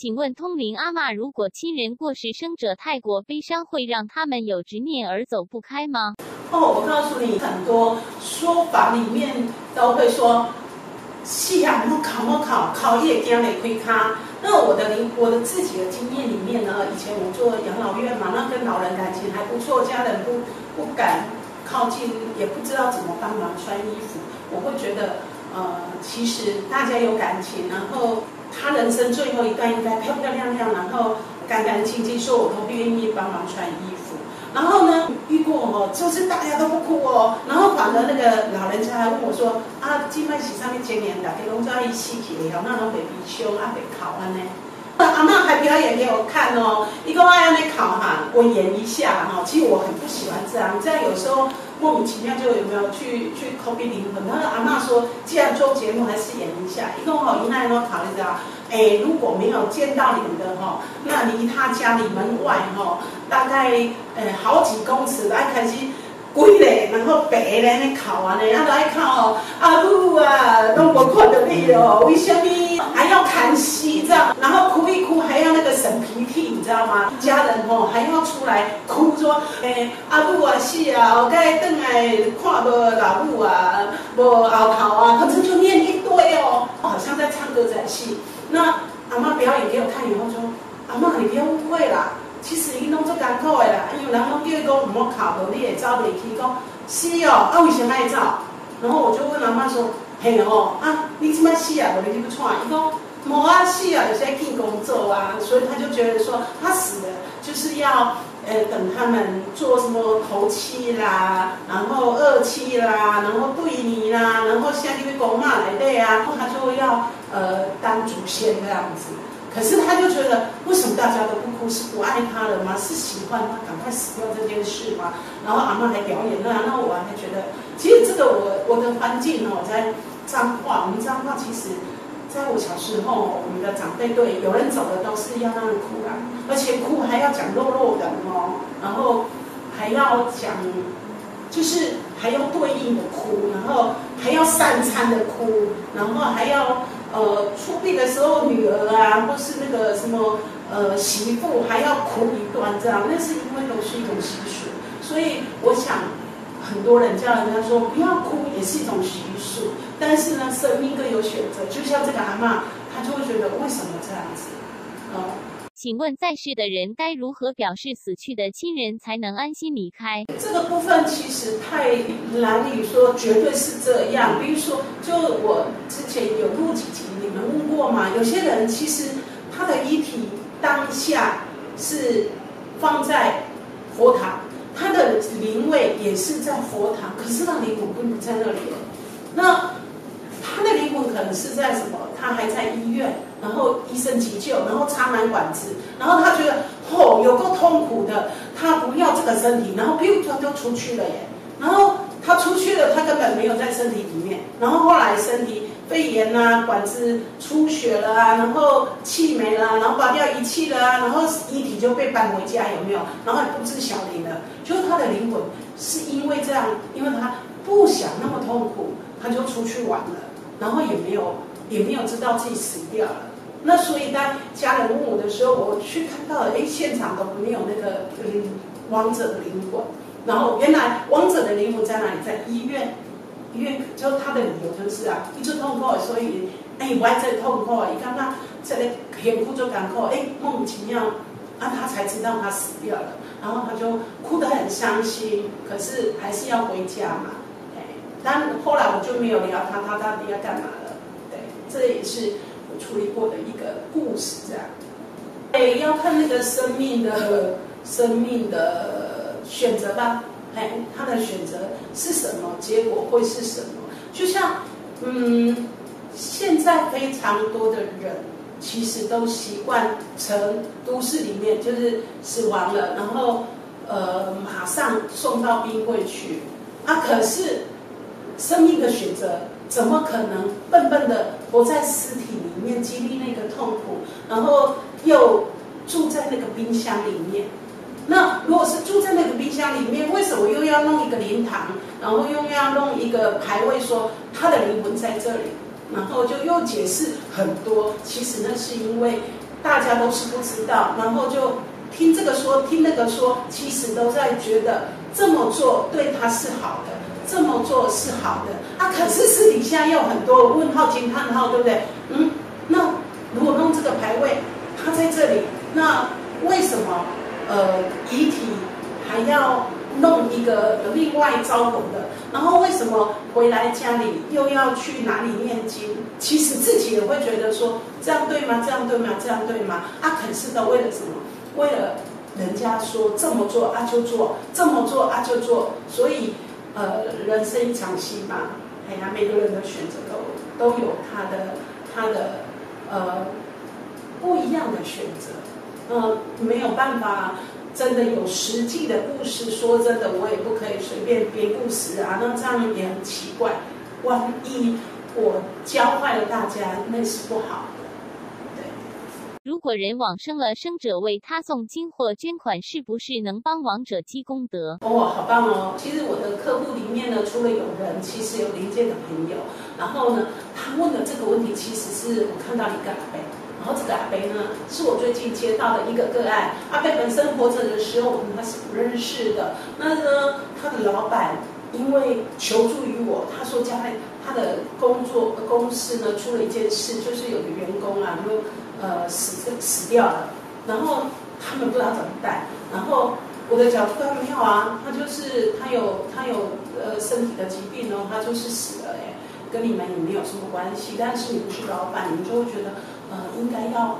请问通灵阿嬷，如果亲人过世，生者太过悲伤，会让他们有执念而走不开吗？哦，我告诉你，很多说法里面都会说，夕阳不考莫考，考也惊没亏卡。那我的灵，我的自己的经验里面呢，以前我做养老院嘛，那跟老人感情还不错，家人不不敢靠近，也不知道怎么帮忙穿衣服。我会觉得，呃，其实大家有感情，然后他人生最后一段应该漂漂亮亮，然后干干净净，说我都不愿意帮忙穿衣服。然后呢，遇过哦，就是大家都不哭哦，然后反而那个老人家还问我说：“啊，今麦是上面今年大家拢在一起去了，那拢被比凶啊，被考啊呢？”阿妈还表演给我看哦，一个爱要那考哈，我演一下哈。其实我很不喜欢这样，这样有时候莫名其妙就有没有去去 copy 灵魂。然后阿妈说，既然做节目，还是演一下。一个好，一奈都考虑到，哎，如果没有见到你的哈，那离他家里门外哈，大概呃好几公尺，来开始。跪嘞，然后白嘞，那考完嘞，啊来看哦，阿母啊，拢无看到你哦，为什么还要看戏这样？然后哭一哭，还要那个擤鼻涕，你知道吗？家人哦还要出来哭说，诶，阿母啊死啊，我该等来看无老母啊，无后头啊，反正就念一堆哦，好像在唱歌仔戏。那阿妈表演给我看以后说，阿妈你不要误会啦。其实伊拢做艰苦的啦，因为人拢叫伊讲唔好考无，你会走袂去。讲是哦，啊为什么爱走？然后我就问阿妈说：嘿哦，啊你怎么死啊？无你去不创？伊讲无啊死啊，有些去工作啊，所以他就觉得说他死了就是要呃等他们做什么头七啦，然后二七啦，然后对你啦，然后像那个公妈来对啊，他就要呃当祖先这样子。可是他就觉得，为什么大家都不哭？是不爱他了吗？是喜欢他赶快死掉这件事吗？然后阿妈还表演那，那我还觉得，其实这个我我的环境哦，在脏话，我们脏话其实，在我小时候，我们的长辈对有人走了都是要让人哭啊，而且哭还要讲肉肉的哦，然后还要讲，就是还要对应的哭，然后还要三餐的哭，然后还要。呃，出殡的时候，女儿啊，或是那个什么呃媳妇，还要哭一段这样，那是因为都是一种习俗。所以我想，很多人叫人家说不要哭，也是一种习俗。但是呢，生命各有选择，就像这个阿妈，她就会觉得为什么这样子？哦，请问在世的人该如何表示死去的亲人才能安心离开？这个部分其实太难以说绝对是这样。比如说，就我之前有录几集。你们问过吗？有些人其实他的遗体当下是放在佛堂，他的灵位也是在佛堂，可是那灵魂并不在那里。那他的灵魂可能是在什么？他还在医院，然后医生急救，然后插满管子，然后他觉得哦，有够痛苦的，他不要这个身体，然后噗就就出去了耶。然后他出去了，他根本没有在身体里面，然后后来身体。肺炎啦，管子出血了啊，然后气没了，然后拔掉仪器了啊，然后遗体就被搬回家，有没有？然后也不知晓灵了，就是他的灵魂是因为这样，因为他不想那么痛苦，他就出去玩了，然后也没有也没有知道自己死掉了。那所以当家人问我的时候，我去看到了，哎，现场都没有那个嗯亡者的灵魂，然后原来亡者的灵魂在哪里？在医院。因为就他的理由就是啊，一直痛苦，所以哎，我还在痛苦。你看他这里很哭就感哭，哎，莫名其妙，啊，他才知道他死掉了，然后他就哭得很伤心，可是还是要回家嘛。哎，但后来我就没有聊他，他到底要干嘛了？对，这也是我处理过的一个故事，这样。哎，要看那个生命的生命的选择吧。哎，他的选择是什么？结果会是什么？就像，嗯，现在非常多的人其实都习惯成都市里面，就是死亡了，然后呃马上送到冰柜去。啊，可是生命的选择怎么可能笨笨的活在尸体里面，经历那个痛苦，然后又住在那个冰箱里面？那如果是住在那个冰箱里面，为什么又要弄一个灵堂，然后又要弄一个牌位说他的灵魂在这里，然后就又解释很多。其实那是因为大家都是不知道，然后就听这个说，听那个说，其实都在觉得这么做对他是好的，这么做是好的。啊，可是私底下有很多问号、惊叹号，对不对？嗯，那如果弄这个牌位，他在这里，那为什么呃遗体还要弄一个另外招魂的？然后为什么回来家里又要去哪里念经？其实自己也会觉得说这样对吗？这样对吗？这样对吗？啊，可是都为了什么？为了人家说这么做啊就做，这么做啊就做。所以呃，人生一场戏嘛，哎呀，每个人的选择都都有他的他的呃不一样的选择。嗯，没有办法。真的有实际的故事，说真的，我也不可以随便编故事啊，那这样也很奇怪。万一我教坏了大家，那是不好的。对。如果人往生了，生者为他诵经或捐款，是不是能帮亡者积功德？哦，好棒哦！其实我的客户里面呢，除了有人，其实有临界的朋友，然后呢，他问的这个问题，其实是我看到一个阿然后这个阿贝呢，是我最近接到的一个个案。阿贝本身活着的时候，我跟他是不认识的。那呢，他的老板因为求助于我，他说家里他的工作公司呢出了一件事，就是有个员工啊，就呃死死掉了。然后他们不知道怎么办。然后我的角度没有啊，他就是他有他有呃身体的疾病哦，他就是死了哎，跟你们也没有什么关系。但是你不是老板，你们就会觉得。呃，应该要，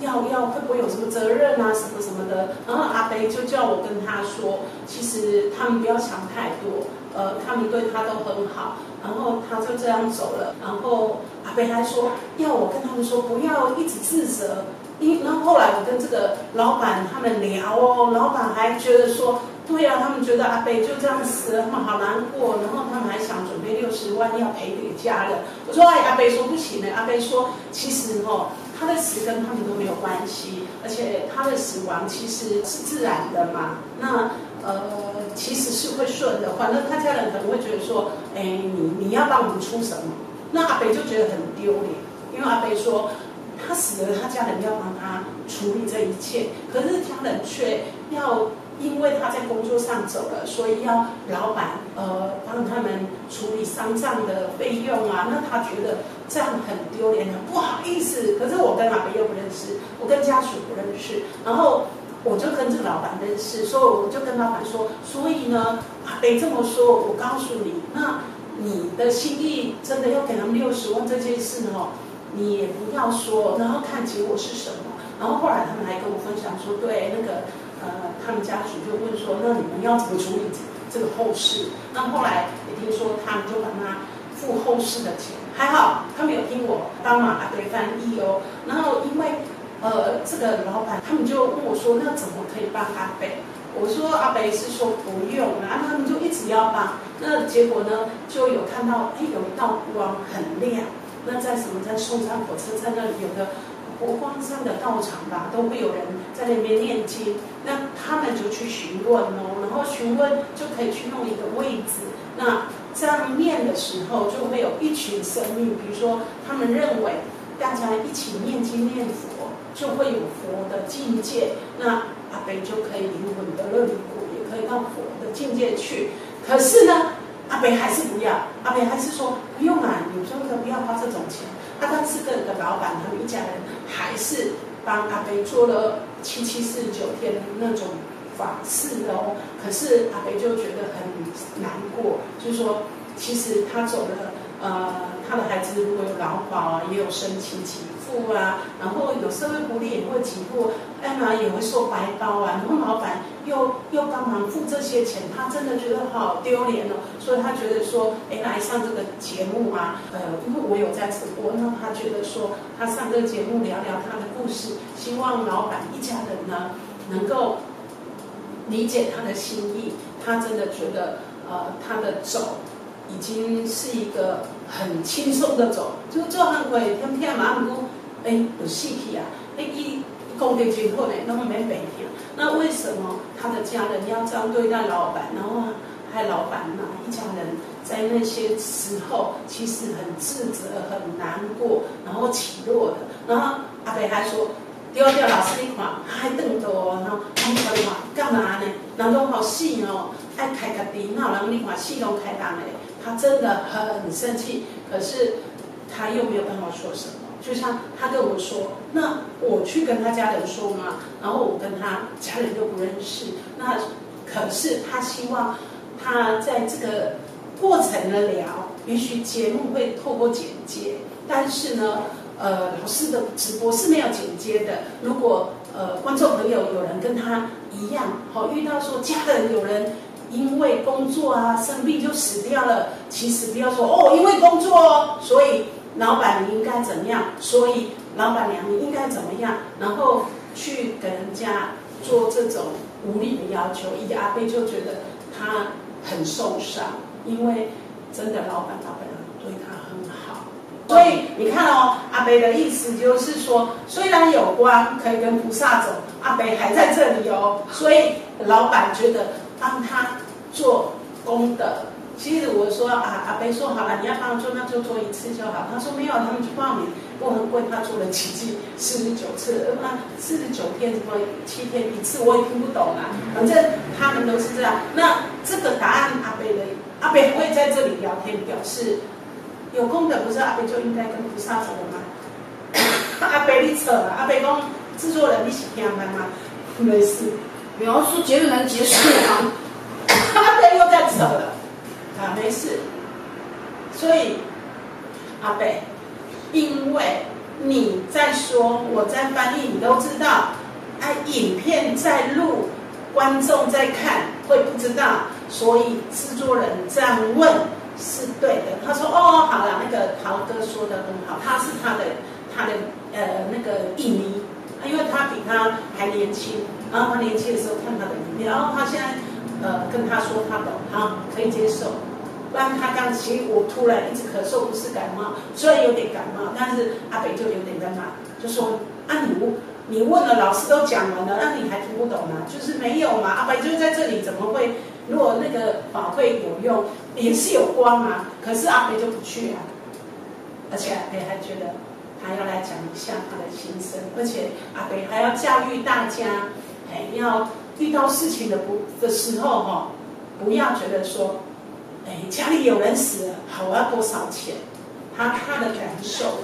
要要会不会有什么责任啊，什么什么的？然后阿北就叫我跟他说，其实他们不要想太多，呃，他们对他都很好。然后他就这样走了。然后阿北还说，要我跟他们说，不要一直自责。因然后后来我跟这个老板他们聊哦，老板还觉得说，对呀，他们觉得阿北就这样死了，他们好难过。然后他们还想准备六十万要赔给家人。我说，哎，阿北说不行的。阿北说，其实哦，他的死跟他们都没有关系，而且他的死亡其实是自然的嘛。那呃，其实是会顺的。反正他家人可能会觉得说，哎，你你要帮我们出什么？那阿北就觉得很丢脸，因为阿北说。他死了，他家人要帮他处理这一切，可是家人却要因为他在工作上走了，所以要老板呃帮他们处理丧葬的费用啊。那他觉得这样很丢脸，很不好意思。可是我跟阿北又不认识，我跟家属不认识，然后我就跟这个老板认识，所以我就跟老板说，所以呢，阿北这么说，我告诉你，那你的心意真的要给他们六十万这件事呢？你也不要说，然后看结果是什么。然后后来他们还跟我分享说，对那个呃，他们家属就问说，那你们要怎么处理这个后事？那后来也听说他们就帮他付后事的钱，还好他没有听我帮忙阿北翻译哦。然后因为呃这个老板他们就问我说，那怎么可以帮阿北？我说阿北是说不用，然后他们就一直要帮。那结果呢，就有看到哎有一道光很亮。那在什么在松山火车站那里有个国光山的道场吧，都会有人在那边念经。那他们就去询问哦，然后询问就可以去弄一个位置。那这样念的时候，就会有一群生命，比如说他们认为大家一起念经念佛，就会有佛的境界。那阿北就可以灵魂得乐离苦，也可以到佛的境界去。可是呢？阿北还是不要，阿北还是说不用啊，有时候不要花这种钱。他当时跟的老板他们一家人还是帮阿北做了七七四十九天那种法事哦。可是阿北就觉得很难过，就说其实他走了，呃，他的孩子如果有劳保啊，也有申请给付啊，然后有社会福利也会给付，艾玛也会收白包啊，然后老板。又又帮忙付这些钱，他真的觉得好丢脸哦，所以他觉得说，哎，来上这个节目啊，呃，因为我有在直播，那他觉得说，他上这个节目聊聊他的故事，希望老板一家人呢能够理解他的心意。他真的觉得，呃，他的走已经是一个很轻松的走，就做很贵，天天马上都，哎，有戏皮啊，哎一。工地今后呢，那么没每天，那为什么他的家人要这样对待老板？然后害老板呢？一家人在那些时候其实很自责、很难过，然后起落的。然后阿北还说，丢掉老师你看，还瞪着哦，然后你看你看干嘛呢？人都好细哦，开个底，那人你看系统开大嘞，他真的很生气，可是他又没有办法说什么。就像他跟我说，那我去跟他家人说嘛，然后我跟他家人又不认识，那可是他希望他在这个过程的聊，也许节目会透过剪接，但是呢。呃，老师的直播是没有剪接的。如果呃观众朋友有人跟他一样，好遇到说家人有人因为工作啊生病就死掉了，其实不要说哦，因为工作哦，所以老板你应该怎么样？所以老板娘你应该怎么样？然后去给人家做这种无理的要求，一阿贝就觉得他很受伤，因为真的老板老板娘对他很好。所以你看哦，阿贝的意思就是说，虽然有光可以跟菩萨走，阿贝还在这里哦。所以老板觉得帮他做功德。其实我说啊，阿北说好了，你要帮我做，那就做一次就好。他说没有，他们去报名，我很贵，他做了奇迹，四十九次，呃，四十九天什么七天一次，我也听不懂啊。反正他们都是这样。那这个答案，阿北的阿北会在这里聊天表示。有功德不是阿北就应该跟菩萨走了吗？阿北你扯了，阿北讲制作人你是听班吗？没事，描述结论结束吗。阿北又在扯了，啊没事。所以阿北，因为你在说，我在翻译，你都知道。哎，影片在录，观众在看，会不知道，所以制作人这样问。是对的，他说哦，好了，那个陶哥说的很好，他是他的他的呃那个影迷，因为他比他还年轻，然后他年轻的时候看他的影片，然后他现在呃跟他说他懂，好可以接受。不然他刚其实我突然一直咳嗽，不是感冒，虽然有点感冒，但是阿北就有点在骂，就说啊你你问了，老师都讲完了，那你还听不懂吗？就是没有嘛，阿北就在这里，怎么会？如果那个法会有用，也是有光啊，可是阿北就不去啊，而且阿北还觉得他要来讲一下他的心声，而且阿北还要教育大家，哎，要遇到事情的不的时候哈，不要觉得说，哎，家里有人死了，好，我要多少钱？他他的感受。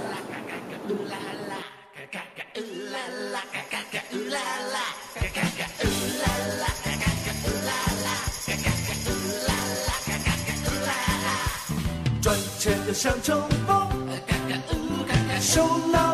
钱要像冲锋，手脑